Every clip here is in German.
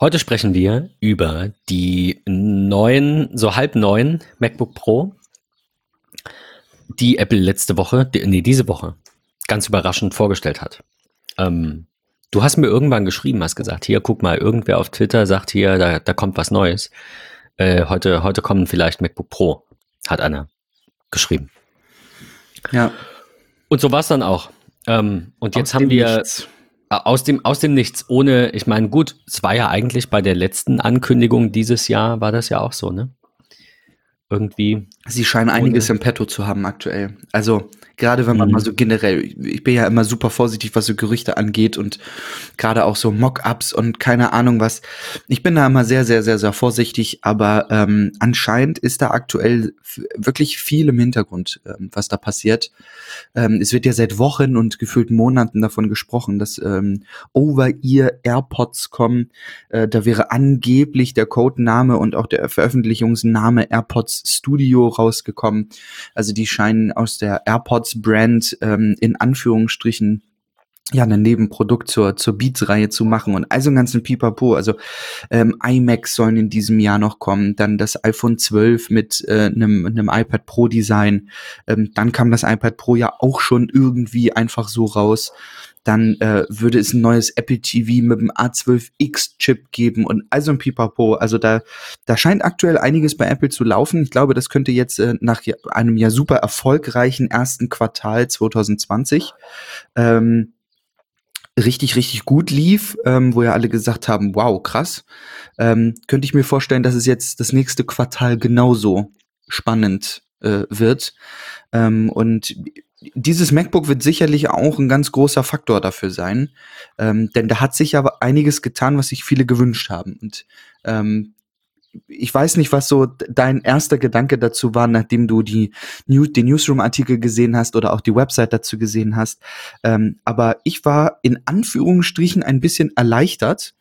Heute sprechen wir über die neuen, so halb neuen MacBook Pro, die Apple letzte Woche, die, nee, diese Woche ganz überraschend vorgestellt hat. Ähm, du hast mir irgendwann geschrieben, hast gesagt, hier, guck mal, irgendwer auf Twitter sagt hier, da, da kommt was Neues. Äh, heute, heute kommen vielleicht MacBook Pro, hat einer geschrieben. Ja. Und so war es dann auch. Ähm, und jetzt haben wir nichts. Aus dem, aus dem Nichts, ohne, ich meine, gut, es war ja eigentlich bei der letzten Ankündigung dieses Jahr, war das ja auch so, ne? Irgendwie. Sie scheinen einiges im Petto zu haben aktuell. Also Gerade wenn man mhm. mal so generell, ich bin ja immer super vorsichtig, was so Gerüchte angeht und gerade auch so Mock-ups und keine Ahnung was. Ich bin da immer sehr, sehr, sehr, sehr vorsichtig, aber ähm, anscheinend ist da aktuell wirklich viel im Hintergrund, ähm, was da passiert. Ähm, es wird ja seit Wochen und gefühlt Monaten davon gesprochen, dass ähm, Over-Ear AirPods kommen. Äh, da wäre angeblich der Codename und auch der Veröffentlichungsname AirPods Studio rausgekommen. Also die scheinen aus der AirPods Brand ähm, in Anführungsstrichen ja, ein Nebenprodukt zur, zur Beats-Reihe zu machen und also einen ganzen Pipapo. Also ähm, iMacs sollen in diesem Jahr noch kommen, dann das iPhone 12 mit äh, einem, einem iPad Pro Design. Ähm, dann kam das iPad Pro ja auch schon irgendwie einfach so raus dann äh, würde es ein neues Apple TV mit dem A12X-Chip geben und also ein Pipapo. Also da, da scheint aktuell einiges bei Apple zu laufen. Ich glaube, das könnte jetzt äh, nach einem ja super erfolgreichen ersten Quartal 2020 ähm, richtig, richtig gut lief, ähm, wo ja alle gesagt haben, wow, krass, ähm, könnte ich mir vorstellen, dass es jetzt das nächste Quartal genauso spannend äh, wird. Ähm, und dieses MacBook wird sicherlich auch ein ganz großer Faktor dafür sein, ähm, denn da hat sich aber einiges getan, was sich viele gewünscht haben. Und ähm, ich weiß nicht, was so dein erster Gedanke dazu war, nachdem du die New den Newsroom-Artikel gesehen hast oder auch die Website dazu gesehen hast. Ähm, aber ich war in Anführungsstrichen ein bisschen erleichtert,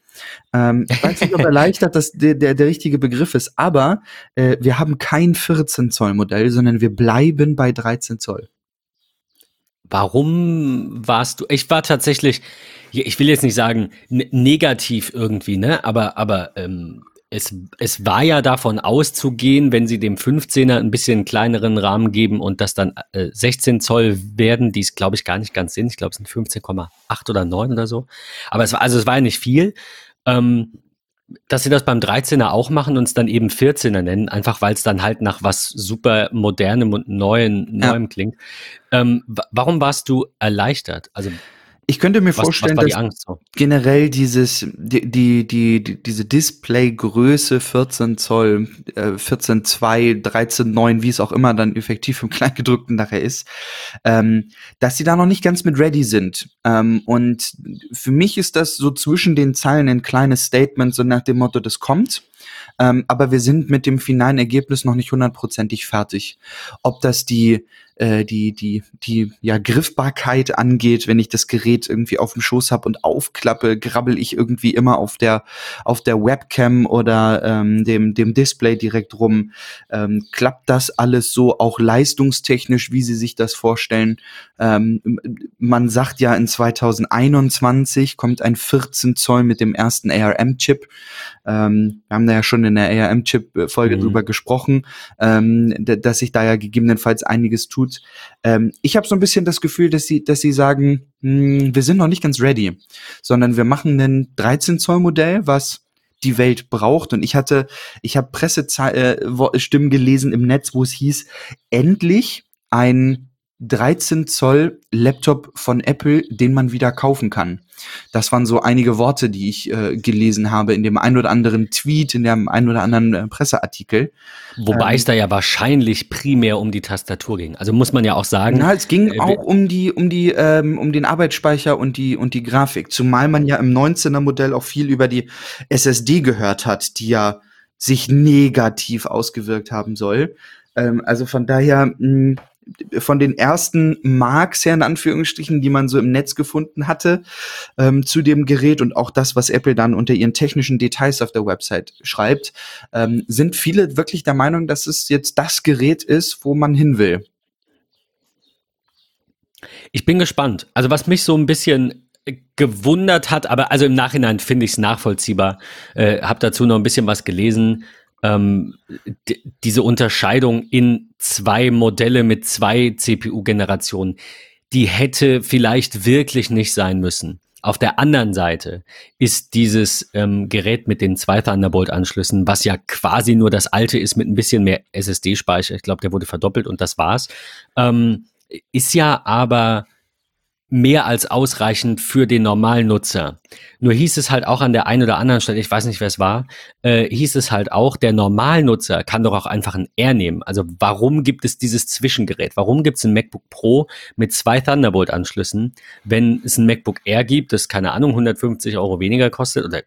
ähm, ich weiß nicht, ob erleichtert das der, der, der richtige Begriff ist, aber äh, wir haben kein 14 Zoll Modell, sondern wir bleiben bei 13 Zoll. Warum warst du? Ich war tatsächlich, ich will jetzt nicht sagen negativ irgendwie, ne? Aber, aber ähm, es, es war ja davon auszugehen, wenn sie dem 15er ein bisschen kleineren Rahmen geben und das dann äh, 16 Zoll werden, die es glaube ich gar nicht ganz sind. Ich glaube, es sind 15,8 oder 9 oder so. Aber es war, also es war ja nicht viel. Ähm, dass sie das beim 13er auch machen und es dann eben 14er nennen, einfach weil es dann halt nach was super modernem und neuen, ja. neuem klingt. Ähm, warum warst du erleichtert? Also ich könnte mir was, vorstellen, was dass so? generell dieses, die, die, die, diese Displaygröße 14 Zoll, äh, 14,2, 13,9, wie es auch immer dann effektiv im Kleingedrückten nachher ist, ähm, dass sie da noch nicht ganz mit ready sind. Ähm, und für mich ist das so zwischen den Zeilen ein kleines Statement, so nach dem Motto, das kommt. Ähm, aber wir sind mit dem finalen Ergebnis noch nicht hundertprozentig fertig. Ob das die äh, die, die, die ja, Griffbarkeit angeht, wenn ich das Gerät irgendwie auf dem Schoß habe und aufklappe, grabbel ich irgendwie immer auf der, auf der Webcam oder ähm, dem, dem Display direkt rum. Ähm, klappt das alles so auch leistungstechnisch, wie Sie sich das vorstellen? Ähm, man sagt ja, in 2021 kommt ein 14 Zoll mit dem ersten ARM-Chip. Ähm, wir haben da ja schon in der ARM-Chip-Folge mhm. drüber gesprochen, ähm, dass sich da ja gegebenenfalls einiges tut gut. Ähm, ich habe so ein bisschen das Gefühl, dass sie, dass sie sagen, mh, hm, wir sind noch nicht ganz ready, sondern wir machen ein 13 Zoll Modell, was die Welt braucht. Und ich hatte, ich habe Pressestimmen äh, gelesen im Netz, wo es hieß, endlich ein 13 Zoll Laptop von Apple, den man wieder kaufen kann. Das waren so einige Worte, die ich äh, gelesen habe in dem ein oder anderen Tweet, in dem ein oder anderen äh, Presseartikel. Wobei ähm, es da ja wahrscheinlich primär um die Tastatur ging. Also muss man ja auch sagen. Na, es ging äh, auch um die, um die, ähm, um den Arbeitsspeicher und die und die Grafik. Zumal man ja im 19er Modell auch viel über die SSD gehört hat, die ja sich negativ ausgewirkt haben soll. Ähm, also von daher. Mh, hm, von den ersten Marks her, in Anführungsstrichen, die man so im Netz gefunden hatte, ähm, zu dem Gerät und auch das, was Apple dann unter ihren technischen Details auf der Website schreibt, ähm, sind viele wirklich der Meinung, dass es jetzt das Gerät ist, wo man hin will. Ich bin gespannt. Also was mich so ein bisschen gewundert hat, aber also im Nachhinein finde ich es nachvollziehbar. Äh, hab dazu noch ein bisschen was gelesen. Ähm, diese Unterscheidung in zwei Modelle mit zwei CPU-Generationen, die hätte vielleicht wirklich nicht sein müssen. Auf der anderen Seite ist dieses ähm, Gerät mit den zwei Thunderbolt-Anschlüssen, was ja quasi nur das alte ist mit ein bisschen mehr SSD-Speicher, ich glaube, der wurde verdoppelt und das war's, ähm, ist ja aber mehr als ausreichend für den normalen Nutzer. Nur hieß es halt auch an der einen oder anderen Stelle, ich weiß nicht, wer es war, äh, hieß es halt auch, der Normalnutzer kann doch auch einfach ein R nehmen. Also warum gibt es dieses Zwischengerät? Warum gibt es ein MacBook Pro mit zwei Thunderbolt-Anschlüssen, wenn es ein MacBook Air gibt, das keine Ahnung 150 Euro weniger kostet oder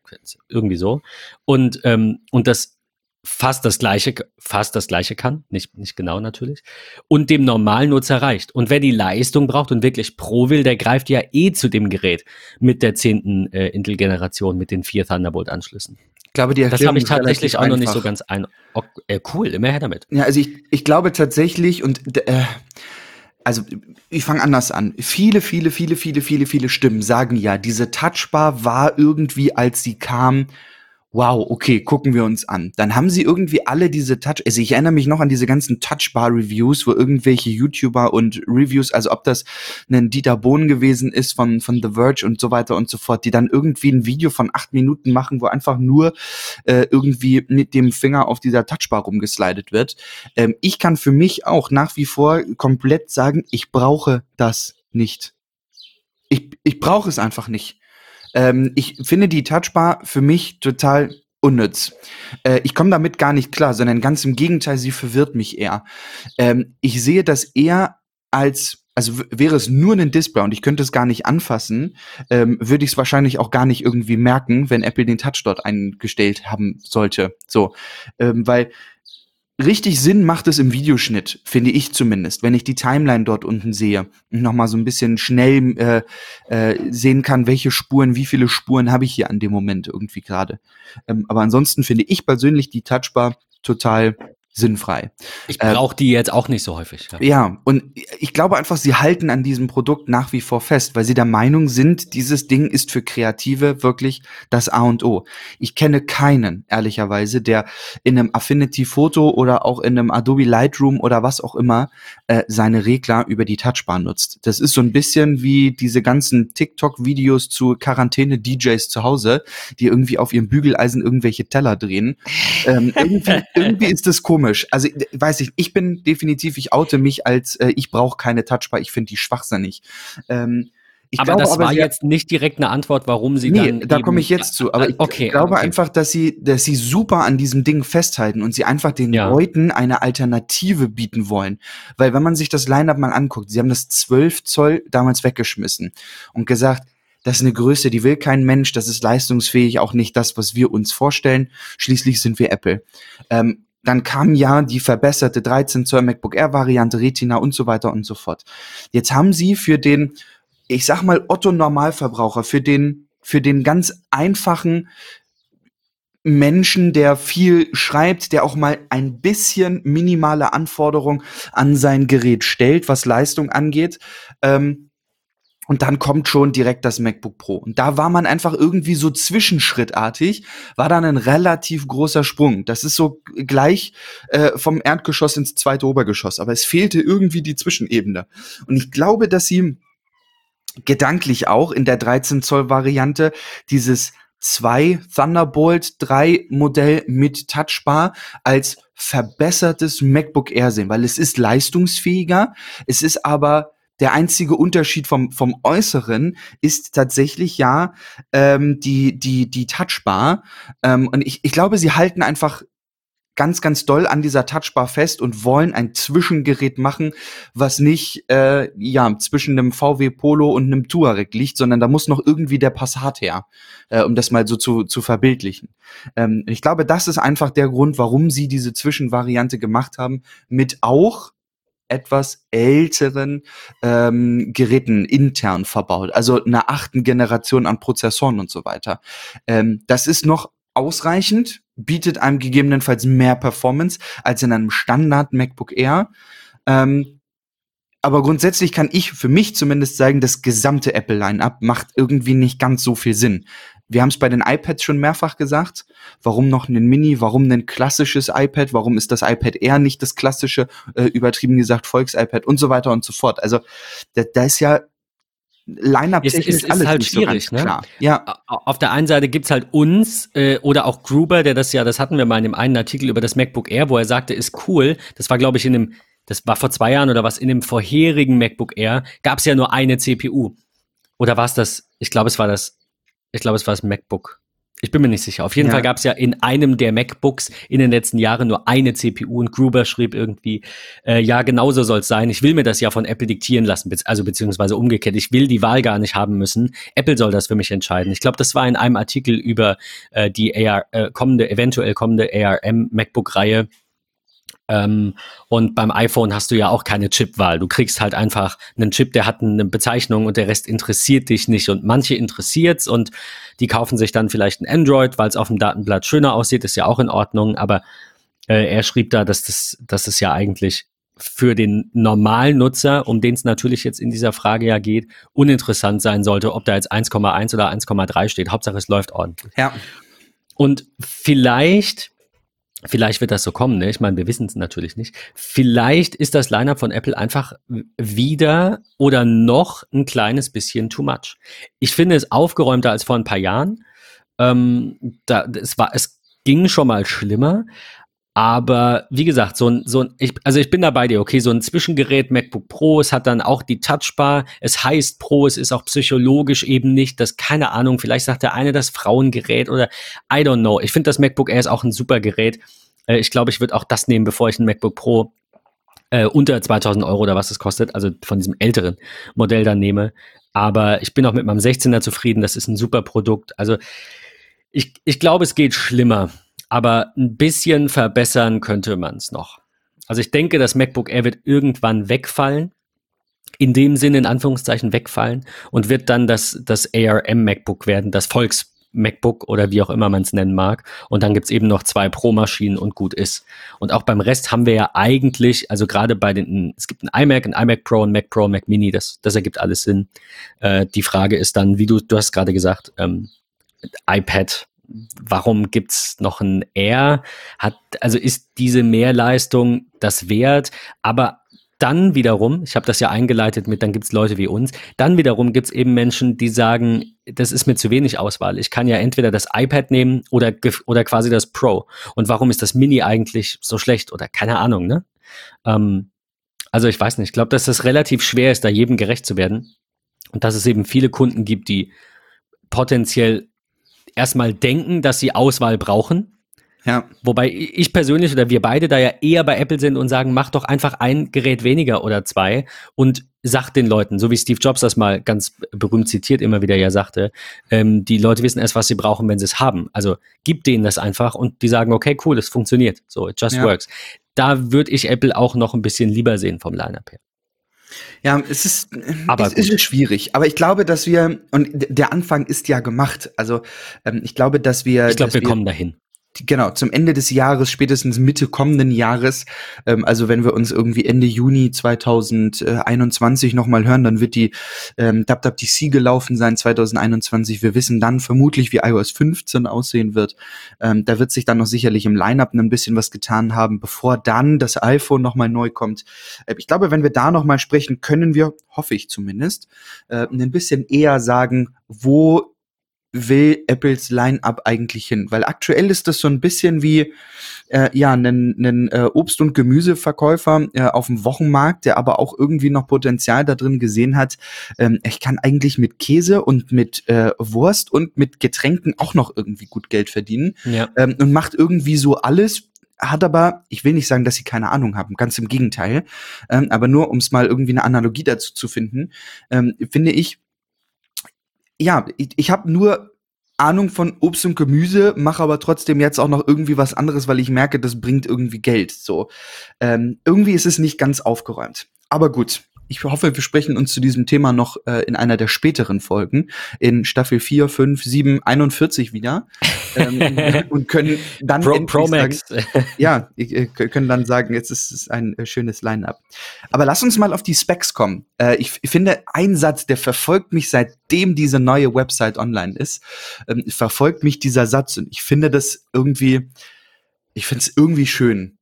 irgendwie so und ähm, und das fast das gleiche, fast das gleiche kann, nicht, nicht genau natürlich, und dem normalen Nutzer reicht. Und wer die Leistung braucht und wirklich Pro will, der greift ja eh zu dem Gerät mit der zehnten äh, Intel-Generation mit den vier Thunderbolt-Anschlüssen. Ich glaube, die Erklärung Das habe ich tatsächlich auch noch nicht so ganz ein. Oh, äh, cool, immer her damit. Ja, also ich, ich glaube tatsächlich und äh, also ich fange anders an. Viele, viele, viele, viele, viele, viele Stimmen sagen ja, diese Touchbar war irgendwie, als sie kam, wow, okay, gucken wir uns an. Dann haben sie irgendwie alle diese Touch, also ich erinnere mich noch an diese ganzen Touchbar-Reviews, wo irgendwelche YouTuber und Reviews, also ob das ein Dieter Bohn gewesen ist von, von The Verge und so weiter und so fort, die dann irgendwie ein Video von acht Minuten machen, wo einfach nur äh, irgendwie mit dem Finger auf dieser Touchbar rumgeslidet wird. Ähm, ich kann für mich auch nach wie vor komplett sagen, ich brauche das nicht. Ich, ich brauche es einfach nicht. Ähm, ich finde die Touchbar für mich total unnütz. Äh, ich komme damit gar nicht klar, sondern ganz im Gegenteil, sie verwirrt mich eher. Ähm, ich sehe das eher als, also wäre es nur ein Display und ich könnte es gar nicht anfassen, ähm, würde ich es wahrscheinlich auch gar nicht irgendwie merken, wenn Apple den Touch dort eingestellt haben sollte. So, ähm, weil richtig Sinn macht es im Videoschnitt, finde ich zumindest, wenn ich die Timeline dort unten sehe und nochmal so ein bisschen schnell äh, äh, sehen kann, welche Spuren, wie viele Spuren habe ich hier an dem Moment irgendwie gerade. Ähm, aber ansonsten finde ich persönlich die Touchbar total sinnfrei. Ich brauche äh, die jetzt auch nicht so häufig. Ja. ja, und ich glaube einfach, sie halten an diesem Produkt nach wie vor fest, weil sie der Meinung sind, dieses Ding ist für Kreative wirklich das A und O. Ich kenne keinen, ehrlicherweise, der in einem Affinity Photo oder auch in einem Adobe Lightroom oder was auch immer äh, seine Regler über die Touchbar nutzt. Das ist so ein bisschen wie diese ganzen TikTok-Videos zu Quarantäne-DJs zu Hause, die irgendwie auf ihrem Bügeleisen irgendwelche Teller drehen. Ähm, irgendwie, irgendwie ist das komisch komisch. Also weiß ich, ich bin definitiv, ich oute mich als äh, ich brauche keine Touchbar, ich finde die schwachsinnig. Ähm, ich aber glaube, das aber war jetzt nicht direkt eine Antwort, warum sie nee, dann. Da komme ich jetzt zu. Aber ich okay, glaube okay. einfach, dass sie, dass sie super an diesem Ding festhalten und sie einfach den ja. Leuten eine Alternative bieten wollen. Weil wenn man sich das Line-Up mal anguckt, sie haben das 12 Zoll damals weggeschmissen und gesagt, das ist eine Größe, die will kein Mensch, das ist leistungsfähig, auch nicht das, was wir uns vorstellen. Schließlich sind wir Apple. Ähm, dann kam ja die verbesserte 13 Zoll MacBook Air Variante, Retina und so weiter und so fort. Jetzt haben sie für den, ich sag mal, Otto Normalverbraucher, für den, für den ganz einfachen Menschen, der viel schreibt, der auch mal ein bisschen minimale Anforderungen an sein Gerät stellt, was Leistung angeht, ähm, und dann kommt schon direkt das MacBook Pro. Und da war man einfach irgendwie so zwischenschrittartig, war dann ein relativ großer Sprung. Das ist so gleich äh, vom Erdgeschoss ins zweite Obergeschoss. Aber es fehlte irgendwie die Zwischenebene. Und ich glaube, dass sie gedanklich auch in der 13 Zoll Variante dieses zwei Thunderbolt 3 Modell mit Touchbar als verbessertes MacBook Air sehen, weil es ist leistungsfähiger, es ist aber der einzige Unterschied vom, vom Äußeren ist tatsächlich ja ähm, die, die, die Touchbar. Ähm, und ich, ich glaube, sie halten einfach ganz, ganz doll an dieser Touchbar fest und wollen ein Zwischengerät machen, was nicht äh, ja zwischen einem VW Polo und einem Touareg liegt, sondern da muss noch irgendwie der Passat her, äh, um das mal so zu, zu verbildlichen. Ähm, ich glaube, das ist einfach der Grund, warum sie diese Zwischenvariante gemacht haben, mit auch etwas älteren ähm, Geräten intern verbaut, also einer achten Generation an Prozessoren und so weiter. Ähm, das ist noch ausreichend, bietet einem gegebenenfalls mehr Performance als in einem Standard MacBook Air. Ähm, aber grundsätzlich kann ich für mich zumindest sagen, das gesamte Apple-Line-Up macht irgendwie nicht ganz so viel Sinn. Wir haben es bei den iPads schon mehrfach gesagt. Warum noch ein Mini? Warum ein klassisches iPad? Warum ist das iPad Air nicht das klassische, äh, übertrieben gesagt, Volks-iPad und so weiter und so fort? Also da, da ist ja Line-up ist, ist, ist halt schwierig, so ne? Klar. Ja. Auf der einen Seite gibt's halt uns äh, oder auch Gruber, der das ja, das hatten wir mal in dem einen Artikel über das MacBook Air, wo er sagte, ist cool. Das war, glaube ich, in dem, das war vor zwei Jahren oder was, in dem vorherigen MacBook Air gab's ja nur eine CPU. Oder war es das, ich glaube, es war das, ich glaube, es war das MacBook ich bin mir nicht sicher. Auf jeden ja. Fall gab es ja in einem der MacBooks in den letzten Jahren nur eine CPU und Gruber schrieb irgendwie, äh, ja, genauso soll es sein. Ich will mir das ja von Apple diktieren lassen, also beziehungsweise umgekehrt. Ich will die Wahl gar nicht haben müssen. Apple soll das für mich entscheiden. Ich glaube, das war in einem Artikel über äh, die AR, äh, kommende, eventuell kommende ARM MacBook-Reihe ähm, und beim iPhone hast du ja auch keine Chipwahl. Du kriegst halt einfach einen Chip, der hat eine Bezeichnung und der Rest interessiert dich nicht. Und manche interessiert's und die kaufen sich dann vielleicht ein Android, weil es auf dem Datenblatt schöner aussieht, ist ja auch in Ordnung. Aber äh, er schrieb da, dass das, dass es ja eigentlich für den normalen Nutzer, um den es natürlich jetzt in dieser Frage ja geht, uninteressant sein sollte, ob da jetzt 1,1 oder 1,3 steht. Hauptsache es läuft ordentlich. Ja. Und vielleicht Vielleicht wird das so kommen, ne? Ich meine, wir wissen es natürlich nicht. Vielleicht ist das Lineup von Apple einfach wieder oder noch ein kleines bisschen too much. Ich finde es aufgeräumter als vor ein paar Jahren. Ähm, da, es, war, es ging schon mal schlimmer, aber wie gesagt, so ein, so ein, ich, also ich bin da bei dir, okay, so ein Zwischengerät MacBook Pro, es hat dann auch die Touchbar, es heißt Pro, es ist auch psychologisch eben nicht, das, keine Ahnung, vielleicht sagt der eine das Frauengerät oder I don't know. Ich finde das MacBook Air ist auch ein super Gerät. Äh, ich glaube, ich würde auch das nehmen, bevor ich ein MacBook Pro äh, unter 2000 Euro oder was es kostet, also von diesem älteren Modell dann nehme. Aber ich bin auch mit meinem 16er zufrieden, das ist ein super Produkt. Also ich, ich glaube, es geht schlimmer aber ein bisschen verbessern könnte man es noch. Also ich denke, das MacBook Air wird irgendwann wegfallen, in dem Sinne in Anführungszeichen wegfallen und wird dann das, das ARM MacBook werden, das Volks MacBook oder wie auch immer man es nennen mag. Und dann gibt's eben noch zwei Pro-Maschinen und gut ist. Und auch beim Rest haben wir ja eigentlich, also gerade bei den, es gibt ein iMac, ein iMac Pro, ein Mac Pro, ein Mac Mini, das, das ergibt alles Sinn. Äh, die Frage ist dann, wie du, du hast gerade gesagt, ähm, iPad warum gibt's noch ein R? Hat, also ist diese Mehrleistung das wert? Aber dann wiederum, ich habe das ja eingeleitet mit, dann gibt's Leute wie uns, dann wiederum gibt's eben Menschen, die sagen, das ist mir zu wenig Auswahl. Ich kann ja entweder das iPad nehmen oder, oder quasi das Pro. Und warum ist das Mini eigentlich so schlecht? Oder keine Ahnung, ne? Ähm, also ich weiß nicht, ich glaube, dass das relativ schwer ist, da jedem gerecht zu werden. Und dass es eben viele Kunden gibt, die potenziell erstmal denken, dass sie Auswahl brauchen. Ja. Wobei ich persönlich oder wir beide da ja eher bei Apple sind und sagen, mach doch einfach ein Gerät weniger oder zwei und sagt den Leuten, so wie Steve Jobs das mal ganz berühmt zitiert immer wieder ja sagte, ähm, die Leute wissen erst, was sie brauchen, wenn sie es haben. Also gib denen das einfach und die sagen, okay, cool, es funktioniert. So, it just ja. works. Da würde ich Apple auch noch ein bisschen lieber sehen vom Line-Up her. Ja, es ist, aber es ist schwierig. Aber ich glaube, dass wir, und der Anfang ist ja gemacht. Also ähm, ich glaube, dass wir. Ich glaube, wir, wir kommen dahin genau, zum Ende des Jahres, spätestens Mitte kommenden Jahres, ähm, also wenn wir uns irgendwie Ende Juni 2021 nochmal hören, dann wird die ähm, WWDC gelaufen sein 2021. Wir wissen dann vermutlich, wie iOS 15 aussehen wird. Ähm, da wird sich dann noch sicherlich im Lineup ein bisschen was getan haben, bevor dann das iPhone nochmal neu kommt. Äh, ich glaube, wenn wir da nochmal sprechen, können wir, hoffe ich zumindest, äh, ein bisschen eher sagen, wo will Apples Line-up eigentlich hin? Weil aktuell ist das so ein bisschen wie äh, ja ein äh, Obst- und Gemüseverkäufer äh, auf dem Wochenmarkt, der aber auch irgendwie noch Potenzial da drin gesehen hat. Ähm, ich kann eigentlich mit Käse und mit äh, Wurst und mit Getränken auch noch irgendwie gut Geld verdienen ja. ähm, und macht irgendwie so alles hat aber, ich will nicht sagen, dass sie keine Ahnung haben, ganz im Gegenteil, ähm, aber nur um es mal irgendwie eine Analogie dazu zu finden, ähm, finde ich, ja, ich, ich habe nur Ahnung von Obst und Gemüse, mache aber trotzdem jetzt auch noch irgendwie was anderes, weil ich merke, das bringt irgendwie Geld. So, ähm, irgendwie ist es nicht ganz aufgeräumt. Aber gut, ich hoffe, wir sprechen uns zu diesem Thema noch äh, in einer der späteren Folgen, in Staffel 4, 5, 7, 41 wieder. ähm, und können dann Pro, Pro. Sagen, ja, äh, können dann sagen, jetzt ist es ein äh, schönes Line-up. Aber lass uns mal auf die Specs kommen. Äh, ich, ich, finde, ein Satz, der verfolgt mich seitdem diese neue Website online ist, ähm, verfolgt mich dieser Satz und ich finde das irgendwie, ich finde es irgendwie schön.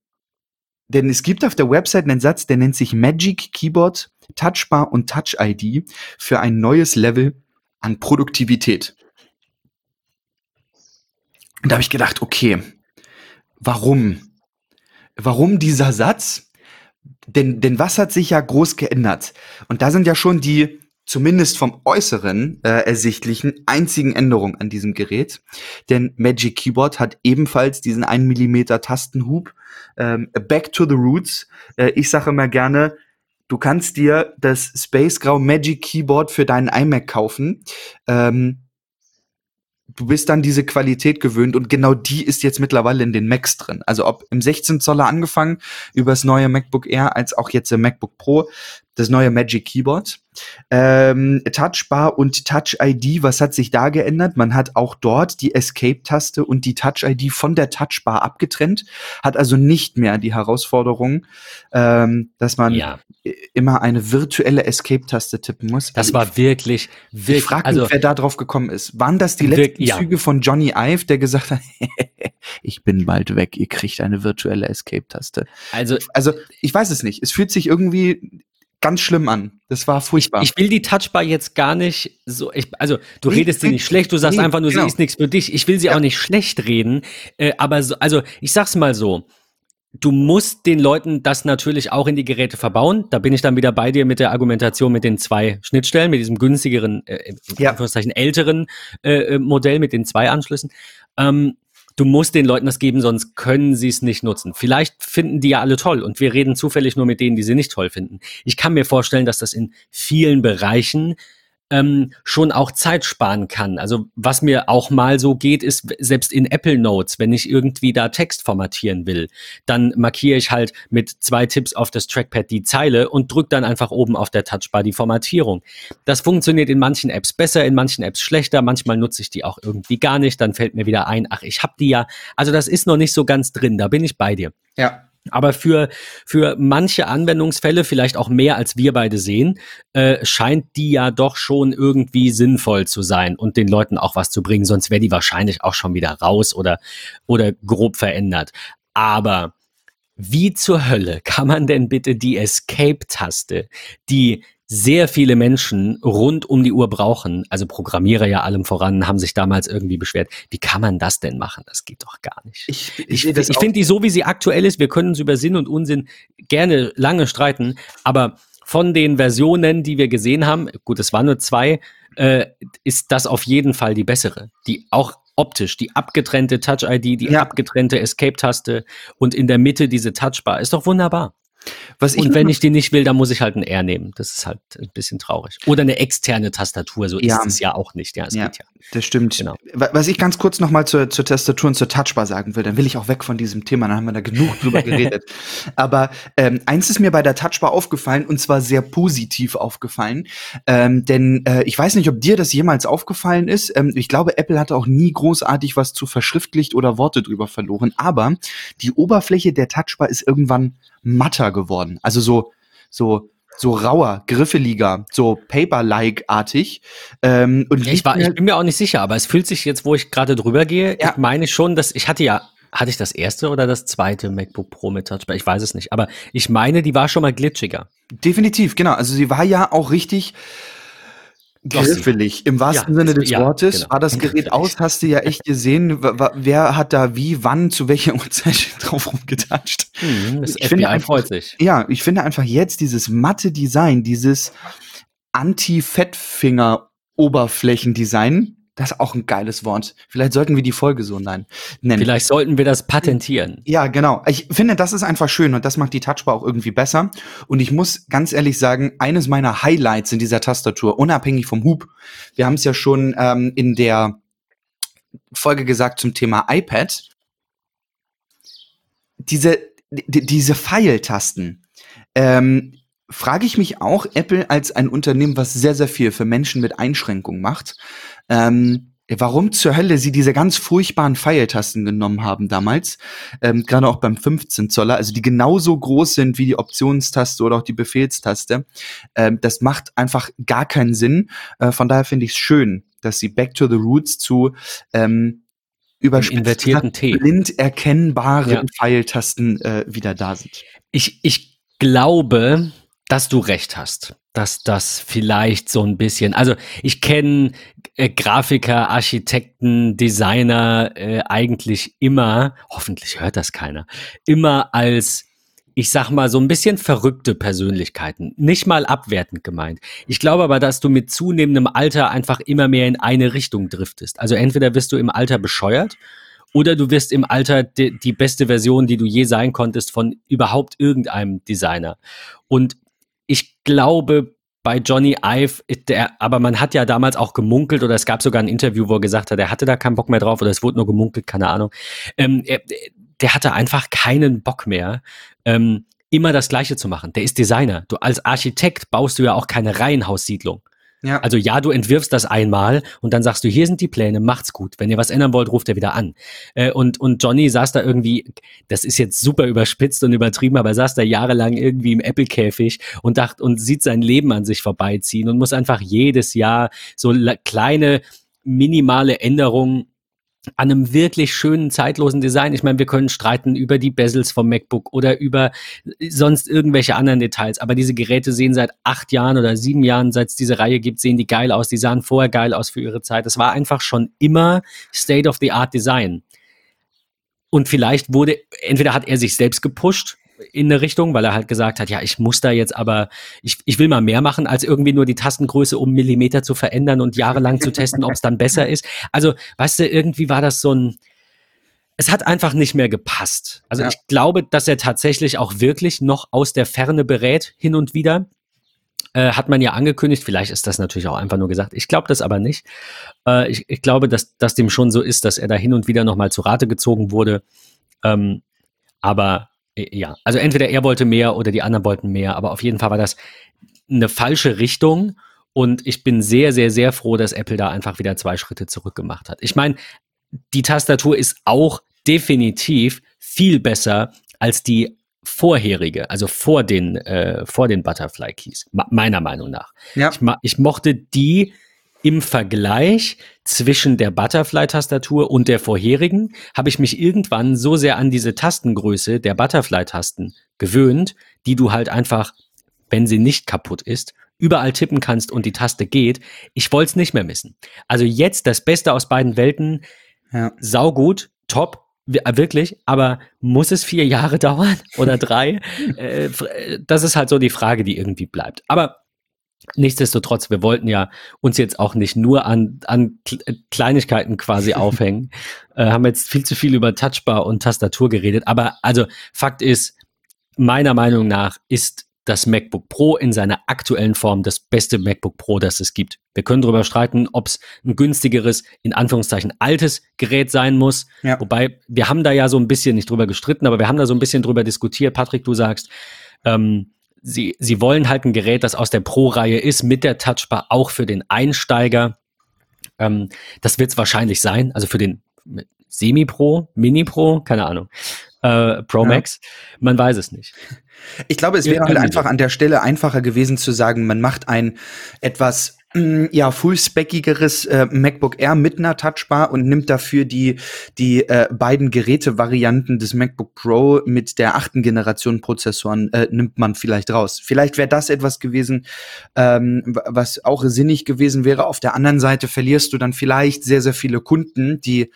Denn es gibt auf der Website einen Satz, der nennt sich Magic Keyboard, Touchbar und Touch ID für ein neues Level an Produktivität. Und da habe ich gedacht, okay, warum? Warum dieser Satz? Denn, denn was hat sich ja groß geändert? Und da sind ja schon die zumindest vom Äußeren äh, ersichtlichen einzigen Änderungen an diesem Gerät. Denn Magic Keyboard hat ebenfalls diesen 1 mm Tastenhub. Ähm, back to the roots. Äh, ich sage immer gerne, du kannst dir das Space Grau Magic Keyboard für deinen iMac kaufen. Ähm, du bist dann diese Qualität gewöhnt und genau die ist jetzt mittlerweile in den Macs drin. Also ob im 16 Zoller angefangen über das neue MacBook Air als auch jetzt im MacBook Pro das neue Magic Keyboard. Ähm, Touchbar und Touch ID, was hat sich da geändert? Man hat auch dort die Escape-Taste und die Touch ID von der Touchbar abgetrennt, hat also nicht mehr die Herausforderung, ähm, dass man ja. immer eine virtuelle Escape-Taste tippen muss. Das also war ich, wirklich, wirklich. Ich frage mich, also, wer da drauf gekommen ist. Waren das die letzten ja. Züge von Johnny Ive, der gesagt hat, ich bin bald weg, ihr kriegt eine virtuelle Escape-Taste? Also, also ich weiß es nicht. Es fühlt sich irgendwie ganz schlimm an. Das war furchtbar. Ich, will die Touchbar jetzt gar nicht so. Ich, also du nee, redest sie nicht schlecht. Du sagst nee, einfach nur, genau. sie ist nichts für dich. Ich will sie ja. auch nicht schlecht reden. Äh, aber so, also ich sag's mal so. Du musst den Leuten das natürlich auch in die Geräte verbauen. Da bin ich dann wieder bei dir mit der Argumentation mit den zwei Schnittstellen, mit diesem günstigeren, äh, ja. Anführungszeichen älteren äh, äh Modell mit den zwei Anschlüssen. Ähm, du musst den Leuten das geben, sonst können sie es nicht nutzen. Vielleicht finden die ja alle toll und wir reden zufällig nur mit denen, die sie nicht toll finden. Ich kann mir vorstellen, dass das in vielen Bereichen ähm, schon auch Zeit sparen kann. Also was mir auch mal so geht, ist selbst in Apple Notes, wenn ich irgendwie da Text formatieren will, dann markiere ich halt mit zwei Tipps auf das Trackpad die Zeile und drücke dann einfach oben auf der Touchbar die Formatierung. Das funktioniert in manchen Apps besser, in manchen Apps schlechter. Manchmal nutze ich die auch irgendwie gar nicht. Dann fällt mir wieder ein, ach, ich habe die ja. Also das ist noch nicht so ganz drin. Da bin ich bei dir. Ja. Aber für, für manche Anwendungsfälle, vielleicht auch mehr als wir beide sehen, äh, scheint die ja doch schon irgendwie sinnvoll zu sein und den Leuten auch was zu bringen. Sonst wäre die wahrscheinlich auch schon wieder raus oder, oder grob verändert. Aber wie zur Hölle kann man denn bitte die Escape-Taste, die sehr viele Menschen rund um die Uhr brauchen, also Programmierer ja allem voran, haben sich damals irgendwie beschwert. Wie kann man das denn machen? Das geht doch gar nicht. Ich, ich, ich, ich finde die so, wie sie aktuell ist, wir können uns über Sinn und Unsinn gerne lange streiten, aber von den Versionen, die wir gesehen haben, gut, es waren nur zwei, äh, ist das auf jeden Fall die bessere. Die auch optisch, die abgetrennte Touch-ID, die ja. abgetrennte Escape-Taste und in der Mitte diese Touchbar. Ist doch wunderbar. Was und wenn ich die nicht will, dann muss ich halt ein R nehmen. Das ist halt ein bisschen traurig. Oder eine externe Tastatur, so ja. ist es ja auch nicht. Ja, es ja, geht ja. Das stimmt. Genau. Was ich ganz kurz noch mal zur, zur Tastatur und zur Touchbar sagen will, dann will ich auch weg von diesem Thema, dann haben wir da genug drüber geredet. Aber ähm, eins ist mir bei der Touchbar aufgefallen und zwar sehr positiv aufgefallen. Ähm, denn äh, ich weiß nicht, ob dir das jemals aufgefallen ist. Ähm, ich glaube, Apple hatte auch nie großartig was zu verschriftlicht oder Worte drüber verloren. Aber die Oberfläche der Touchbar ist irgendwann matter geworden. Also so, so, so rauer, griffeliger, so Paper-like-artig. Ähm, und ich, war, ich bin mir auch nicht sicher, aber es fühlt sich jetzt, wo ich gerade drüber gehe, ja. ich meine schon, dass ich hatte ja hatte ich das erste oder das zweite MacBook Pro mit Touchbar? Ich weiß es nicht. Aber ich meine, die war schon mal glitschiger. Definitiv, genau. Also sie war ja auch richtig griffelig. Im wahrsten ja, Sinne des ja, Wortes. Genau. War das Gerät aus, hast du ja echt gesehen, wer hat da wie, wann, zu welcher Uhrzeit drauf rumgetatscht. Hm, das ich FBI finde einfach, freut sich. Ja, ich finde einfach jetzt dieses matte Design, dieses Anti-Fettfinger-Oberflächendesign, das ist auch ein geiles Wort. Vielleicht sollten wir die Folge so nennen. Vielleicht sollten wir das patentieren. Ja, genau. Ich finde, das ist einfach schön und das macht die Touchbar auch irgendwie besser. Und ich muss ganz ehrlich sagen, eines meiner Highlights in dieser Tastatur, unabhängig vom Hub, wir haben es ja schon ähm, in der Folge gesagt zum Thema iPad, diese, die, diese Pfeiltasten. Ähm, frage ich mich auch, Apple als ein Unternehmen, was sehr, sehr viel für Menschen mit Einschränkungen macht, ähm, warum zur Hölle sie diese ganz furchtbaren Pfeiltasten genommen haben damals, ähm, gerade auch beim 15 Zoller, also die genauso groß sind wie die Optionstaste oder auch die Befehlstaste. Ähm, das macht einfach gar keinen Sinn. Äh, von daher finde ich es schön, dass sie Back to the Roots zu ähm, invertierten T. blind erkennbaren ja. Pfeiltasten äh, wieder da sind. Ich, ich glaube, dass du recht hast, dass das vielleicht so ein bisschen, also ich kenne äh, Grafiker, Architekten, Designer äh, eigentlich immer, hoffentlich hört das keiner, immer als ich sag mal, so ein bisschen verrückte Persönlichkeiten. Nicht mal abwertend gemeint. Ich glaube aber, dass du mit zunehmendem Alter einfach immer mehr in eine Richtung driftest. Also entweder wirst du im Alter bescheuert oder du wirst im Alter die, die beste Version, die du je sein konntest von überhaupt irgendeinem Designer. Und ich glaube, bei Johnny Ive, der, aber man hat ja damals auch gemunkelt oder es gab sogar ein Interview, wo er gesagt hat, er hatte da keinen Bock mehr drauf oder es wurde nur gemunkelt, keine Ahnung. Ähm, er, der hatte einfach keinen Bock mehr, ähm, immer das Gleiche zu machen. Der ist Designer. Du als Architekt baust du ja auch keine Reihenhaussiedlung. Ja. Also ja, du entwirfst das einmal und dann sagst du, hier sind die Pläne, macht's gut. Wenn ihr was ändern wollt, ruft er wieder an. Äh, und, und Johnny saß da irgendwie, das ist jetzt super überspitzt und übertrieben, aber er saß da jahrelang irgendwie im Apple-Käfig und dacht und sieht sein Leben an sich vorbeiziehen und muss einfach jedes Jahr so kleine minimale Änderungen an einem wirklich schönen, zeitlosen Design. Ich meine, wir können streiten über die Bezels vom MacBook oder über sonst irgendwelche anderen Details, aber diese Geräte sehen seit acht Jahren oder sieben Jahren, seit es diese Reihe gibt, sehen die geil aus. Die sahen vorher geil aus für ihre Zeit. Es war einfach schon immer State-of-the-Art Design. Und vielleicht wurde, entweder hat er sich selbst gepusht in eine Richtung, weil er halt gesagt hat, ja, ich muss da jetzt aber, ich, ich will mal mehr machen, als irgendwie nur die Tastengröße um Millimeter zu verändern und jahrelang zu testen, ob es dann besser ist. Also, weißt du, irgendwie war das so ein, es hat einfach nicht mehr gepasst. Also ja. ich glaube, dass er tatsächlich auch wirklich noch aus der Ferne berät, hin und wieder. Äh, hat man ja angekündigt, vielleicht ist das natürlich auch einfach nur gesagt. Ich glaube das aber nicht. Äh, ich, ich, glaube, dass das dem schon so ist, dass er da hin und wieder nochmal zu Rate gezogen wurde. Ähm, aber ja, also entweder er wollte mehr oder die anderen wollten mehr, aber auf jeden Fall war das eine falsche Richtung. Und ich bin sehr, sehr, sehr froh, dass Apple da einfach wieder zwei Schritte zurück gemacht hat. Ich meine, die Tastatur ist auch definitiv viel besser als die vorherige, also vor den, äh, vor den Butterfly Keys, meiner Meinung nach. Ja. Ich, ich mochte die im Vergleich zwischen der Butterfly-Tastatur und der vorherigen habe ich mich irgendwann so sehr an diese Tastengröße der Butterfly-Tasten gewöhnt, die du halt einfach, wenn sie nicht kaputt ist, überall tippen kannst und die Taste geht. Ich wollte es nicht mehr missen. Also jetzt das Beste aus beiden Welten. Ja. Saugut, top, äh, wirklich, aber muss es vier Jahre dauern oder drei? Äh, äh, das ist halt so die Frage, die irgendwie bleibt. Aber Nichtsdestotrotz, wir wollten ja uns jetzt auch nicht nur an, an äh, Kleinigkeiten quasi aufhängen, äh, haben jetzt viel zu viel über Touchbar und Tastatur geredet. Aber also Fakt ist, meiner Meinung nach ist das MacBook Pro in seiner aktuellen Form das beste MacBook Pro, das es gibt. Wir können darüber streiten, ob es ein günstigeres, in Anführungszeichen altes Gerät sein muss. Ja. Wobei, wir haben da ja so ein bisschen nicht drüber gestritten, aber wir haben da so ein bisschen drüber diskutiert. Patrick, du sagst, ähm, sie, sie wollen halt ein Gerät, das aus der Pro-Reihe ist, mit der Touchbar auch für den Einsteiger. Ähm, das wird es wahrscheinlich sein, also für den Semi-Pro, Mini-Pro, keine Ahnung, äh, Pro Max, ja. man weiß es nicht. Ich glaube, es wäre halt einfach an der Stelle einfacher gewesen zu sagen, man macht ein etwas ja, fullspeckigeres äh, MacBook Air mit einer Touchbar und nimmt dafür die, die äh, beiden Gerätevarianten des MacBook Pro mit der achten Generation Prozessoren äh, nimmt man vielleicht raus. Vielleicht wäre das etwas gewesen, ähm, was auch sinnig gewesen wäre. Auf der anderen Seite verlierst du dann vielleicht sehr, sehr viele Kunden, die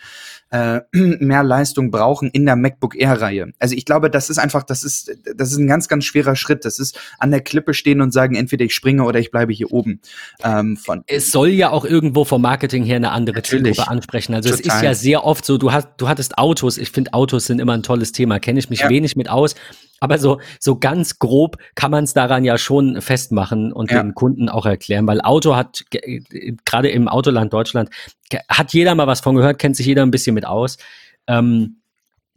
äh, mehr Leistung brauchen in der MacBook Air-Reihe. Also ich glaube, das ist einfach, das ist, das ist ein ganz, ganz schwerer Schritt. Das ist an der Klippe stehen und sagen, entweder ich springe oder ich bleibe hier oben. Ähm, von es soll ja auch irgendwo vom Marketing her eine andere Natürlich. Zielgruppe ansprechen. Also Total. es ist ja sehr oft so, du hast, du hattest Autos. Ich finde Autos sind immer ein tolles Thema. Kenne ich mich ja. wenig mit aus. Aber so, so ganz grob kann man es daran ja schon festmachen und ja. den Kunden auch erklären, weil Auto hat, gerade im Autoland Deutschland, hat jeder mal was von gehört, kennt sich jeder ein bisschen mit aus. Ähm,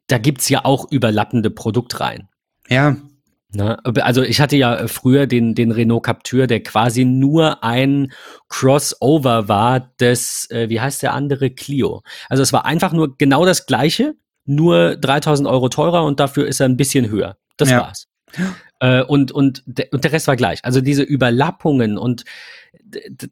da gibt's ja auch überlappende Produktreihen. Ja. Ne? Also ich hatte ja früher den, den Renault Captur, der quasi nur ein Crossover war des, äh, wie heißt der andere, Clio. Also es war einfach nur genau das gleiche, nur 3000 Euro teurer und dafür ist er ein bisschen höher. Das ja. war's. Äh, und, und, de, und der Rest war gleich. Also diese Überlappungen und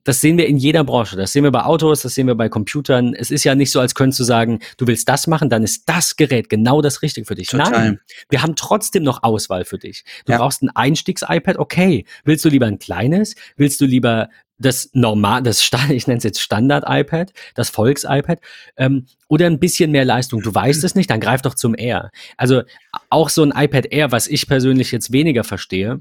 das sehen wir in jeder Branche. Das sehen wir bei Autos, das sehen wir bei Computern. Es ist ja nicht so, als könntest du sagen, du willst das machen, dann ist das Gerät genau das Richtige für dich. Total. Nein, wir haben trotzdem noch Auswahl für dich. Du ja. brauchst ein Einstiegs-iPad, okay. Willst du lieber ein kleines? Willst du lieber das normal, das ich nenne es jetzt Standard-iPad, das Volks-iPad, ähm, oder ein bisschen mehr Leistung. Du weißt es nicht, dann greif doch zum Air. Also auch so ein iPad Air, was ich persönlich jetzt weniger verstehe,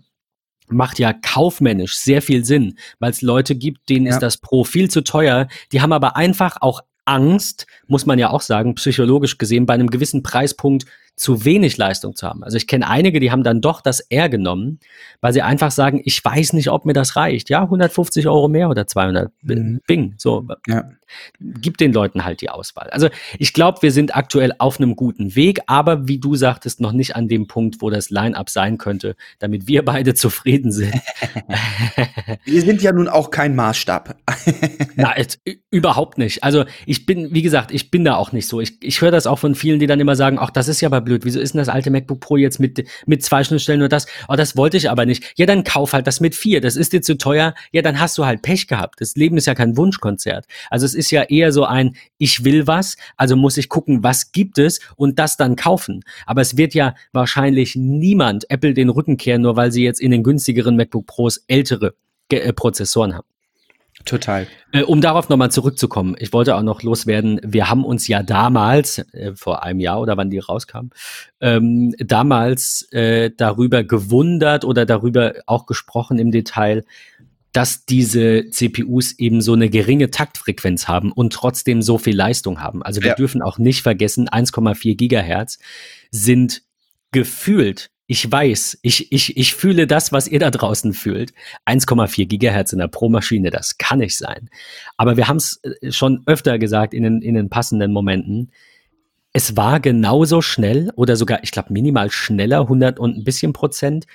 macht ja kaufmännisch sehr viel Sinn, weil es Leute gibt, denen ja. ist das Pro viel zu teuer. Die haben aber einfach auch Angst, muss man ja auch sagen, psychologisch gesehen, bei einem gewissen Preispunkt zu wenig Leistung zu haben. Also ich kenne einige, die haben dann doch das R genommen, weil sie einfach sagen, ich weiß nicht, ob mir das reicht. Ja, 150 Euro mehr oder 200. Mhm. Bing. So. Ja. Gib den Leuten halt die Auswahl. Also ich glaube, wir sind aktuell auf einem guten Weg, aber wie du sagtest, noch nicht an dem Punkt, wo das Line-up sein könnte, damit wir beide zufrieden sind. wir sind ja nun auch kein Maßstab. Na, jetzt, überhaupt nicht. Also ich bin, wie gesagt, ich bin da auch nicht so. Ich, ich höre das auch von vielen, die dann immer sagen, ach, das ist ja bei blöd. Wieso ist denn das alte MacBook Pro jetzt mit, mit zwei Schnittstellen nur das? Oh, das wollte ich aber nicht. Ja, dann kauf halt das mit vier. Das ist dir zu teuer. Ja, dann hast du halt Pech gehabt. Das Leben ist ja kein Wunschkonzert. Also es ist ja eher so ein, ich will was, also muss ich gucken, was gibt es und das dann kaufen. Aber es wird ja wahrscheinlich niemand Apple den Rücken kehren, nur weil sie jetzt in den günstigeren MacBook Pros ältere äh, Prozessoren haben. Total. Äh, um darauf nochmal zurückzukommen, ich wollte auch noch loswerden, wir haben uns ja damals, äh, vor einem Jahr oder wann die rauskam, ähm, damals äh, darüber gewundert oder darüber auch gesprochen im Detail, dass diese CPUs eben so eine geringe Taktfrequenz haben und trotzdem so viel Leistung haben. Also wir ja. dürfen auch nicht vergessen, 1,4 Gigahertz sind gefühlt ich weiß, ich, ich, ich fühle das, was ihr da draußen fühlt. 1,4 Gigahertz in der Pro-Maschine, das kann nicht sein. Aber wir haben es äh, schon öfter gesagt in den, in den passenden Momenten. Es war genauso schnell oder sogar, ich glaube, minimal schneller, 100 und ein bisschen Prozent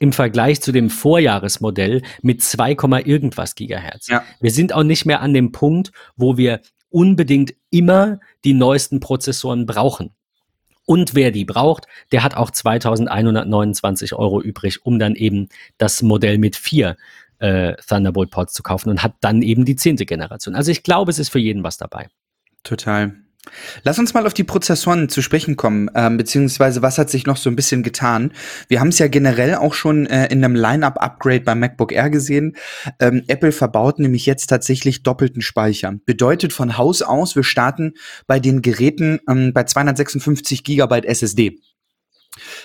im Vergleich zu dem Vorjahresmodell mit 2, irgendwas Gigahertz. Ja. Wir sind auch nicht mehr an dem Punkt, wo wir unbedingt immer die neuesten Prozessoren brauchen. Und wer die braucht, der hat auch 2129 Euro übrig, um dann eben das Modell mit vier äh, Thunderbolt Pods zu kaufen und hat dann eben die zehnte Generation. Also ich glaube, es ist für jeden was dabei. Total. Lass uns mal auf die Prozessoren zu sprechen kommen, ähm, beziehungsweise was hat sich noch so ein bisschen getan. Wir haben es ja generell auch schon äh, in einem Line-Up-Upgrade beim MacBook Air gesehen. Ähm, Apple verbaut nämlich jetzt tatsächlich doppelten Speicher. Bedeutet von Haus aus, wir starten bei den Geräten ähm, bei 256 Gigabyte SSD.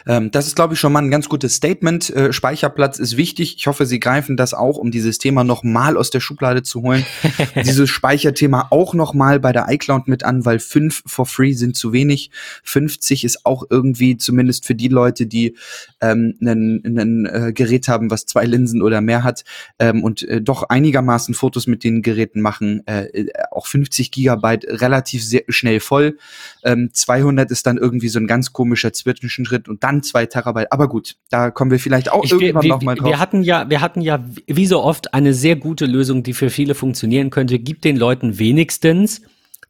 Ähm, das ist, glaube ich, schon mal ein ganz gutes Statement. Äh, Speicherplatz ist wichtig. Ich hoffe, Sie greifen das auch, um dieses Thema noch mal aus der Schublade zu holen. dieses Speicherthema auch noch mal bei der iCloud mit an, weil fünf for free sind zu wenig. 50 ist auch irgendwie, zumindest für die Leute, die ähm, ein äh, Gerät haben, was zwei Linsen oder mehr hat ähm, und äh, doch einigermaßen Fotos mit den Geräten machen, äh, äh auch 50 Gigabyte relativ sehr schnell voll. Ähm, 200 ist dann irgendwie so ein ganz komischer Zwischenschritt und dann zwei Terabyte. Aber gut, da kommen wir vielleicht auch ich, irgendwann nochmal drauf. Wir hatten ja, wir hatten ja wie so oft eine sehr gute Lösung, die für viele funktionieren könnte. Gibt den Leuten wenigstens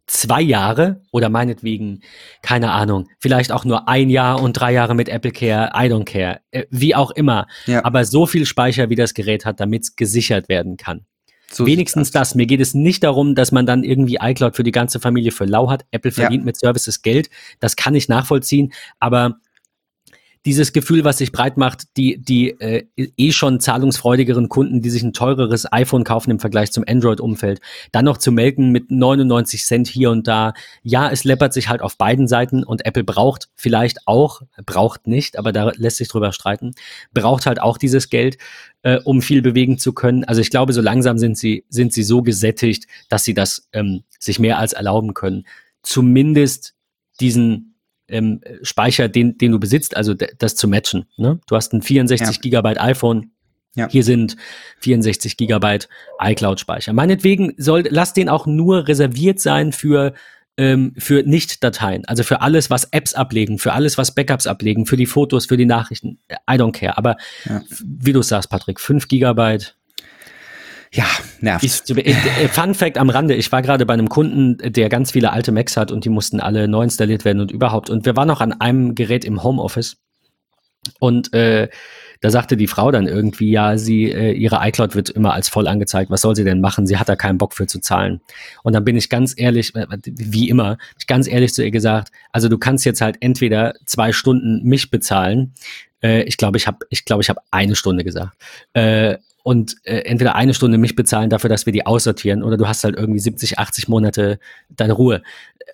zwei Jahre oder meinetwegen, keine Ahnung, vielleicht auch nur ein Jahr und drei Jahre mit Apple Care, I don't care, äh, wie auch immer. Ja. Aber so viel Speicher, wie das Gerät hat, damit es gesichert werden kann. So Wenigstens das. Mir geht es nicht darum, dass man dann irgendwie iCloud für die ganze Familie für lau hat. Apple verdient ja. mit Services Geld. Das kann ich nachvollziehen. Aber dieses Gefühl, was sich breit macht, die, die äh, eh schon zahlungsfreudigeren Kunden, die sich ein teureres iPhone kaufen im Vergleich zum Android-Umfeld, dann noch zu melken mit 99 Cent hier und da. Ja, es läppert sich halt auf beiden Seiten und Apple braucht vielleicht auch, braucht nicht, aber da lässt sich drüber streiten, braucht halt auch dieses Geld, äh, um viel bewegen zu können. Also ich glaube, so langsam sind sie, sind sie so gesättigt, dass sie das ähm, sich mehr als erlauben können. Zumindest diesen ähm, Speicher, den, den du besitzt, also das zu matchen. Ne? Du hast ein 64 ja. Gigabyte iPhone, ja. Hier sind 64 Gigabyte iCloud-Speicher. Meinetwegen soll, lass den auch nur reserviert sein für ähm, für Nicht-Dateien, also für alles, was Apps ablegen, für alles, was Backups ablegen, für die Fotos, für die Nachrichten. I don't care. Aber ja. wie du sagst, Patrick, 5 Gigabyte. Ja, nervt. Ist, äh, äh, Fun Fact am Rande, ich war gerade bei einem Kunden, der ganz viele alte Macs hat und die mussten alle neu installiert werden und überhaupt. Und wir waren noch an einem Gerät im Homeoffice und äh, da sagte die Frau dann irgendwie, ja, sie, äh, ihre iCloud wird immer als voll angezeigt. Was soll sie denn machen? Sie hat da keinen Bock für zu zahlen. Und dann bin ich ganz ehrlich, äh, wie immer, ich ganz ehrlich zu ihr gesagt, also du kannst jetzt halt entweder zwei Stunden mich bezahlen. Äh, ich glaube, ich habe, ich glaube, ich habe eine Stunde gesagt. Äh, und äh, entweder eine Stunde mich bezahlen dafür, dass wir die aussortieren, oder du hast halt irgendwie 70, 80 Monate deine Ruhe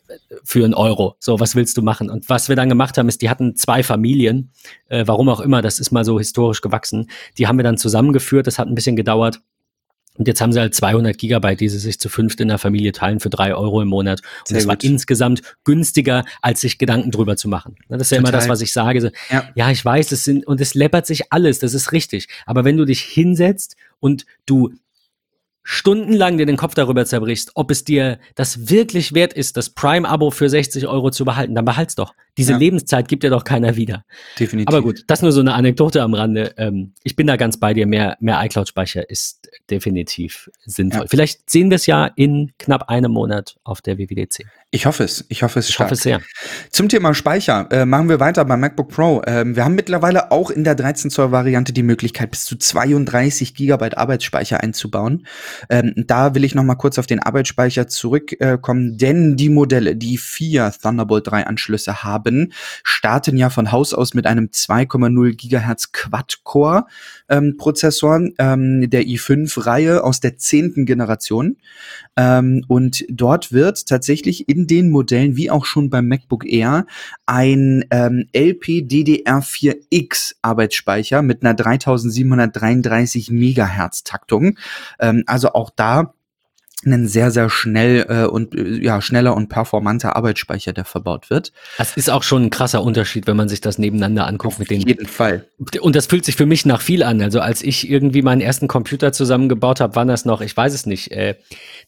äh, für einen Euro. So, was willst du machen? Und was wir dann gemacht haben, ist, die hatten zwei Familien, äh, warum auch immer, das ist mal so historisch gewachsen. Die haben wir dann zusammengeführt, das hat ein bisschen gedauert. Und jetzt haben sie halt 200 Gigabyte, die sie sich zu fünft in der Familie teilen für drei Euro im Monat. Und Sehr das gut. war insgesamt günstiger, als sich Gedanken drüber zu machen. Das ist ja Total. immer das, was ich sage. Ja. ja, ich weiß, es sind, und es läppert sich alles, das ist richtig. Aber wenn du dich hinsetzt und du stundenlang dir den Kopf darüber zerbrichst, ob es dir das wirklich wert ist, das Prime-Abo für 60 Euro zu behalten, dann behalt's doch. Diese ja. Lebenszeit gibt dir doch keiner wieder. Definitiv. Aber gut, das nur so eine Anekdote am Rande. Ähm, ich bin da ganz bei dir. Mehr, mehr iCloud-Speicher ist definitiv sinnvoll. Ja. Vielleicht sehen wir es ja in knapp einem Monat auf der WWDC. Ich hoffe es. Ich hoffe es Ich hoffe es sehr. Zum Thema Speicher äh, machen wir weiter beim MacBook Pro. Ähm, wir haben mittlerweile auch in der 13 Zoll Variante die Möglichkeit, bis zu 32 Gigabyte Arbeitsspeicher einzubauen. Ähm, da will ich noch mal kurz auf den Arbeitsspeicher zurückkommen, äh, denn die Modelle, die vier Thunderbolt 3 Anschlüsse haben, starten ja von Haus aus mit einem 2,0 Gigahertz Quad-Core ähm, ähm, der i5-Reihe aus der zehnten Generation. Ähm, und dort wird tatsächlich in den Modellen, wie auch schon beim MacBook Air, ein ähm, LPDDR4X Arbeitsspeicher mit einer 3733 Megahertz Taktung. Ähm, also auch da ein sehr, sehr schnell äh, und äh, ja, schneller und performanter Arbeitsspeicher, der verbaut wird. Das ist auch schon ein krasser Unterschied, wenn man sich das nebeneinander anguckt Auf mit den. Auf jeden Fall. Und das fühlt sich für mich nach viel an. Also als ich irgendwie meinen ersten Computer zusammengebaut habe, waren das noch, ich weiß es nicht, äh,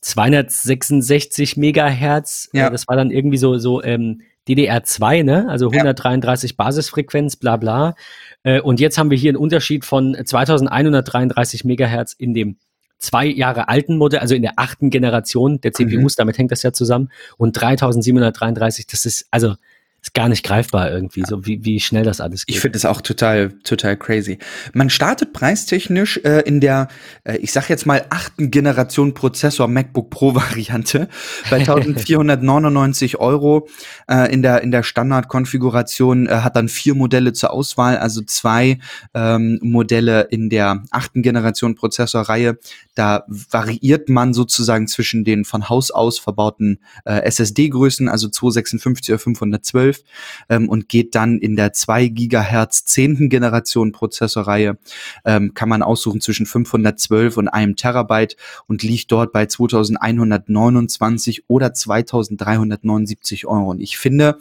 266 Megahertz. Äh, ja. Das war dann irgendwie so, so ähm, DDR2, ne? Also 133 ja. Basisfrequenz, bla bla. Äh, und jetzt haben wir hier einen Unterschied von 2133 Megahertz in dem zwei Jahre alten Modell, also in der achten Generation der CPUs, mhm. damit hängt das ja zusammen, und 3733, das ist, also ist gar nicht greifbar irgendwie, so wie, wie schnell das alles geht. Ich finde es auch total, total crazy. Man startet preistechnisch äh, in der, äh, ich sag jetzt mal, achten Generation Prozessor MacBook Pro Variante bei 1499 Euro. Äh, in der, in der Standardkonfiguration äh, hat dann vier Modelle zur Auswahl, also zwei ähm, Modelle in der achten Generation Prozessorreihe. Da variiert man sozusagen zwischen den von Haus aus verbauten äh, SSD-Größen, also 256 oder 512 12 ähm, und geht dann in der 2 Gigahertz 10. Generation Prozessorreihe, ähm, kann man aussuchen zwischen 512 und einem Terabyte und liegt dort bei 2129 oder 2379 Euro. Und ich finde,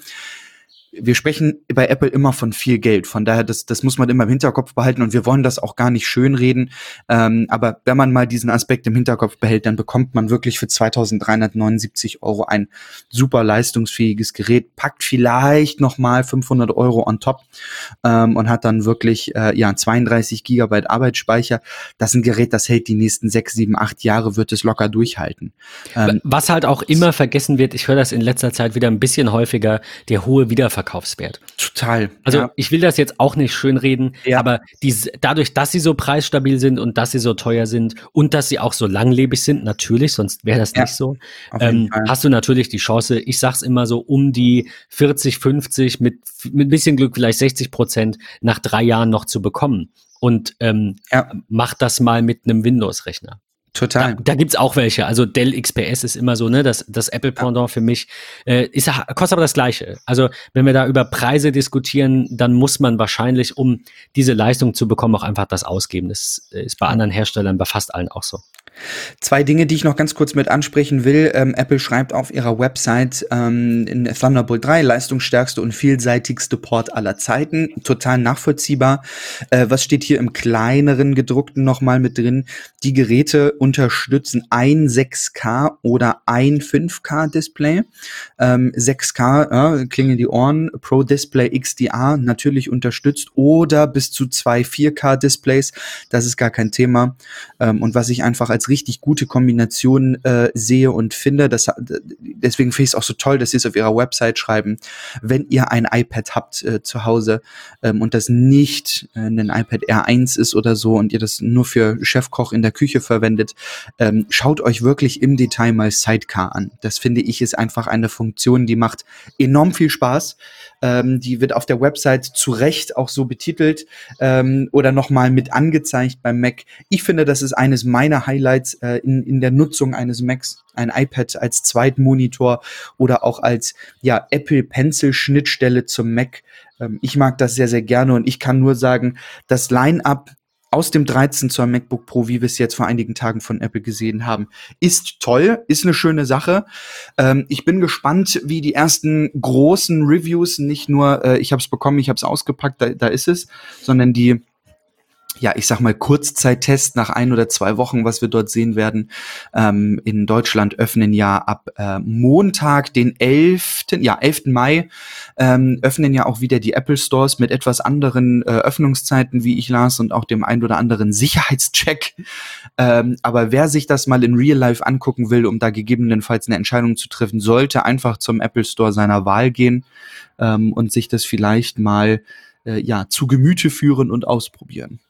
wir sprechen bei Apple immer von viel Geld. Von daher, das, das muss man immer im Hinterkopf behalten und wir wollen das auch gar nicht schönreden. Ähm, aber wenn man mal diesen Aspekt im Hinterkopf behält, dann bekommt man wirklich für 2379 Euro ein super leistungsfähiges Gerät, packt vielleicht nochmal 500 Euro on top ähm, und hat dann wirklich äh, ja 32 Gigabyte Arbeitsspeicher. Das ist ein Gerät, das hält die nächsten sechs, sieben, acht Jahre, wird es locker durchhalten. Ähm, Was halt auch immer vergessen wird, ich höre das in letzter Zeit wieder ein bisschen häufiger, der hohe Wiederverkauf Wiederverkaufswert. Total. Also ja. ich will das jetzt auch nicht schönreden, ja. aber dies, dadurch, dass sie so preisstabil sind und dass sie so teuer sind und dass sie auch so langlebig sind, natürlich, sonst wäre das ja. nicht so, ähm, hast du natürlich die Chance, ich sag's immer so, um die 40, 50, mit, mit ein bisschen Glück vielleicht 60 Prozent nach drei Jahren noch zu bekommen. Und ähm, mach das mal mit einem Windows-Rechner. Total. Da, da gibt's auch welche. Also Dell XPS ist immer so, ne, das, das Apple Pendant für mich. Äh, ist, kostet aber das Gleiche. Also wenn wir da über Preise diskutieren, dann muss man wahrscheinlich, um diese Leistung zu bekommen, auch einfach das ausgeben. Das ist bei anderen Herstellern, bei fast allen auch so. Zwei Dinge, die ich noch ganz kurz mit ansprechen will. Ähm, Apple schreibt auf ihrer Website ähm, in Thunderbolt 3 leistungsstärkste und vielseitigste Port aller Zeiten. Total nachvollziehbar. Äh, was steht hier im kleineren gedruckten nochmal mit drin? Die Geräte unterstützen ein 6K oder ein 5K Display. Ähm, 6K, äh, klingen die Ohren, Pro Display XDR natürlich unterstützt oder bis zu zwei 4K Displays. Das ist gar kein Thema. Ähm, und was ich einfach als richtig gute Kombination äh, sehe und finde. Das, deswegen finde ich es auch so toll, dass sie es auf ihrer Website schreiben. Wenn ihr ein iPad habt äh, zu Hause ähm, und das nicht äh, ein iPad R1 ist oder so und ihr das nur für Chefkoch in der Küche verwendet, ähm, schaut euch wirklich im Detail mal Sidecar an. Das finde ich ist einfach eine Funktion, die macht enorm viel Spaß. Ähm, die wird auf der Website zu Recht auch so betitelt ähm, oder nochmal mit angezeigt beim Mac. Ich finde, das ist eines meiner Highlights äh, in, in der Nutzung eines Macs. Ein iPad als Zweitmonitor oder auch als ja, Apple Pencil Schnittstelle zum Mac. Ähm, ich mag das sehr, sehr gerne und ich kann nur sagen, das Line-up aus dem 13 Zoll MacBook Pro, wie wir es jetzt vor einigen Tagen von Apple gesehen haben, ist toll, ist eine schöne Sache. Ähm, ich bin gespannt, wie die ersten großen Reviews, nicht nur, äh, ich habe es bekommen, ich habe es ausgepackt, da, da ist es, sondern die ja, ich sag mal, Kurzzeittest nach ein oder zwei Wochen, was wir dort sehen werden. Ähm, in Deutschland öffnen ja ab äh, Montag, den 11., ja, 11. Mai, ähm, öffnen ja auch wieder die Apple Stores mit etwas anderen äh, Öffnungszeiten, wie ich las, und auch dem ein oder anderen Sicherheitscheck. Ähm, aber wer sich das mal in Real Life angucken will, um da gegebenenfalls eine Entscheidung zu treffen, sollte einfach zum Apple Store seiner Wahl gehen ähm, und sich das vielleicht mal äh, ja, zu Gemüte führen und ausprobieren.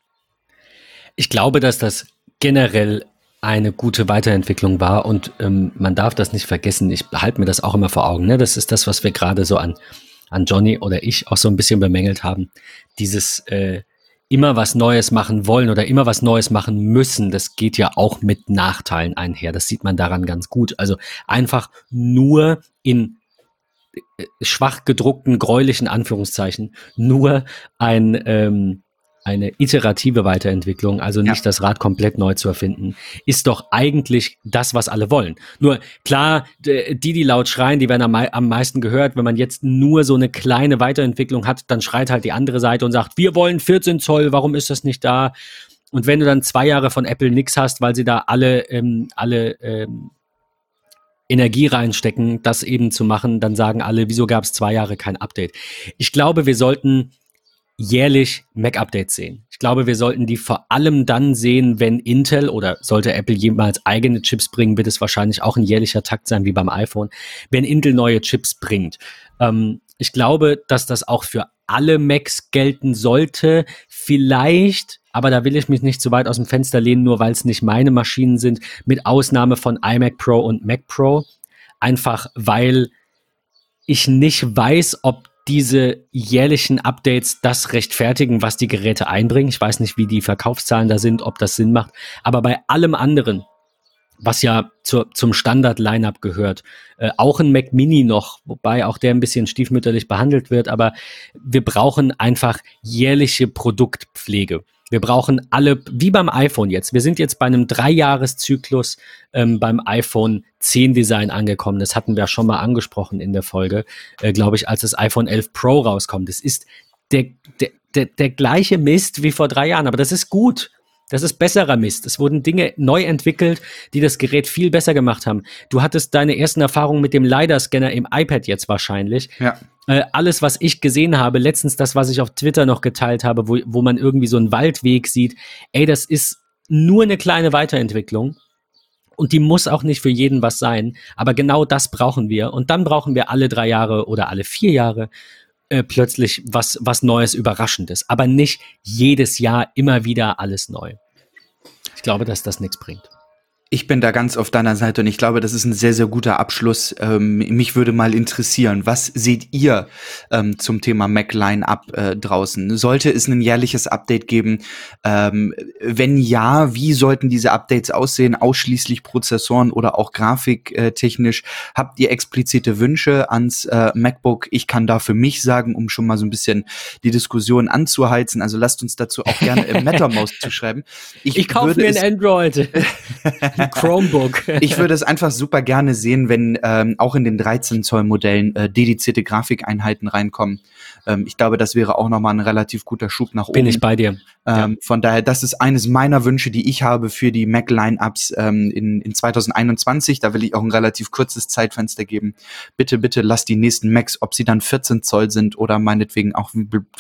Ich glaube, dass das generell eine gute Weiterentwicklung war und ähm, man darf das nicht vergessen. Ich halte mir das auch immer vor Augen. Ne? Das ist das, was wir gerade so an, an Johnny oder ich auch so ein bisschen bemängelt haben. Dieses äh, immer was Neues machen wollen oder immer was Neues machen müssen, das geht ja auch mit Nachteilen einher. Das sieht man daran ganz gut. Also einfach nur in äh, schwach gedruckten, gräulichen Anführungszeichen, nur ein ähm, eine iterative Weiterentwicklung, also nicht ja. das Rad komplett neu zu erfinden, ist doch eigentlich das, was alle wollen. Nur klar, die, die laut schreien, die werden am, am meisten gehört. Wenn man jetzt nur so eine kleine Weiterentwicklung hat, dann schreit halt die andere Seite und sagt, wir wollen 14 Zoll, warum ist das nicht da? Und wenn du dann zwei Jahre von Apple nix hast, weil sie da alle, ähm, alle ähm, Energie reinstecken, das eben zu machen, dann sagen alle, wieso gab es zwei Jahre kein Update? Ich glaube, wir sollten jährlich Mac-Updates sehen. Ich glaube, wir sollten die vor allem dann sehen, wenn Intel oder sollte Apple jemals eigene Chips bringen, wird es wahrscheinlich auch ein jährlicher Takt sein wie beim iPhone, wenn Intel neue Chips bringt. Ähm, ich glaube, dass das auch für alle Macs gelten sollte. Vielleicht, aber da will ich mich nicht zu weit aus dem Fenster lehnen, nur weil es nicht meine Maschinen sind, mit Ausnahme von iMac Pro und Mac Pro. Einfach weil ich nicht weiß, ob diese jährlichen Updates das rechtfertigen, was die Geräte einbringen. Ich weiß nicht, wie die Verkaufszahlen da sind, ob das Sinn macht. Aber bei allem anderen, was ja zur, zum Standard-Line-Up gehört, äh, auch ein Mac Mini noch, wobei auch der ein bisschen stiefmütterlich behandelt wird, aber wir brauchen einfach jährliche Produktpflege. Wir brauchen alle, wie beim iPhone jetzt. Wir sind jetzt bei einem Dreijahreszyklus ähm, beim iPhone 10 Design angekommen. Das hatten wir schon mal angesprochen in der Folge, äh, glaube ich, als das iPhone 11 Pro rauskommt. Das ist der, der, der, der gleiche Mist wie vor drei Jahren, aber das ist gut. Das ist besserer Mist. Es wurden Dinge neu entwickelt, die das Gerät viel besser gemacht haben. Du hattest deine ersten Erfahrungen mit dem LiDAR-Scanner im iPad jetzt wahrscheinlich. Ja. Äh, alles, was ich gesehen habe, letztens das, was ich auf Twitter noch geteilt habe, wo, wo man irgendwie so einen Waldweg sieht, ey, das ist nur eine kleine Weiterentwicklung. Und die muss auch nicht für jeden was sein. Aber genau das brauchen wir. Und dann brauchen wir alle drei Jahre oder alle vier Jahre äh, plötzlich was, was Neues, Überraschendes. Aber nicht jedes Jahr immer wieder alles neu. Ich glaube, dass das nichts bringt. Ich bin da ganz auf deiner Seite und ich glaube, das ist ein sehr, sehr guter Abschluss. Ähm, mich würde mal interessieren, was seht ihr ähm, zum Thema Mac Line-Up äh, draußen? Sollte es ein jährliches Update geben? Ähm, wenn ja, wie sollten diese Updates aussehen? Ausschließlich Prozessoren oder auch grafiktechnisch? Habt ihr explizite Wünsche ans äh, MacBook? Ich kann da für mich sagen, um schon mal so ein bisschen die Diskussion anzuheizen. Also lasst uns dazu auch gerne im MetaMouse zu schreiben. Ich, ich kaufe mir ein Android. Chromebook. ich würde es einfach super gerne sehen, wenn ähm, auch in den 13 Zoll Modellen äh, dedizierte Grafikeinheiten reinkommen. Ähm, ich glaube, das wäre auch nochmal ein relativ guter Schub nach oben. Bin ich bei dir. Ähm, ja. Von daher, das ist eines meiner Wünsche, die ich habe für die Mac Lineups ähm, in, in 2021. Da will ich auch ein relativ kurzes Zeitfenster geben. Bitte, bitte lasst die nächsten Macs, ob sie dann 14 Zoll sind oder meinetwegen auch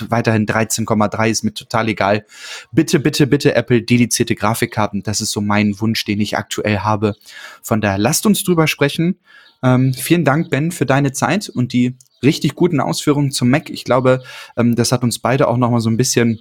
weiterhin 13,3 ist mir total egal. Bitte, bitte, bitte Apple dedizierte Grafikkarten. Das ist so mein Wunsch, den ich aktuell habe. Von daher, lasst uns drüber sprechen. Ähm, vielen Dank, Ben, für deine Zeit und die richtig guten Ausführungen zum Mac. Ich glaube, ähm, das hat uns beide auch noch mal so ein bisschen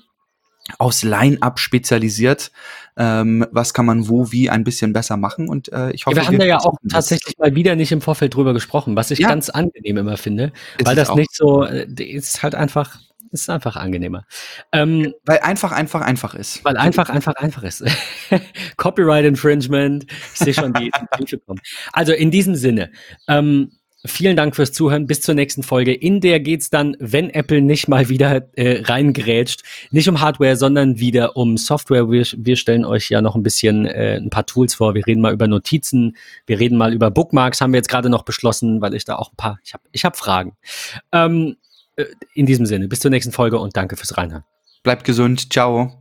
aufs Line-Up spezialisiert. Ähm, was kann man wo, wie ein bisschen besser machen? Und äh, ich hoffe, wir haben da ja auch tatsächlich mal wieder nicht im Vorfeld drüber gesprochen, was ich ja. ganz angenehm immer finde, ist weil das nicht so, äh, ist halt einfach ist einfach angenehmer. Ähm, weil einfach, einfach, einfach ist. Weil einfach, einfach, einfach ist. Copyright Infringement. Ich sehe schon die Briefe kommen. Also in diesem Sinne, ähm, Vielen Dank fürs Zuhören. Bis zur nächsten Folge. In der geht's dann, wenn Apple nicht mal wieder äh, reingrätscht, nicht um Hardware, sondern wieder um Software. Wir, wir stellen euch ja noch ein bisschen äh, ein paar Tools vor. Wir reden mal über Notizen. Wir reden mal über Bookmarks. Haben wir jetzt gerade noch beschlossen, weil ich da auch ein paar. Ich habe ich hab Fragen. Ähm, äh, in diesem Sinne, bis zur nächsten Folge und danke fürs Reinhören. Bleibt gesund. Ciao.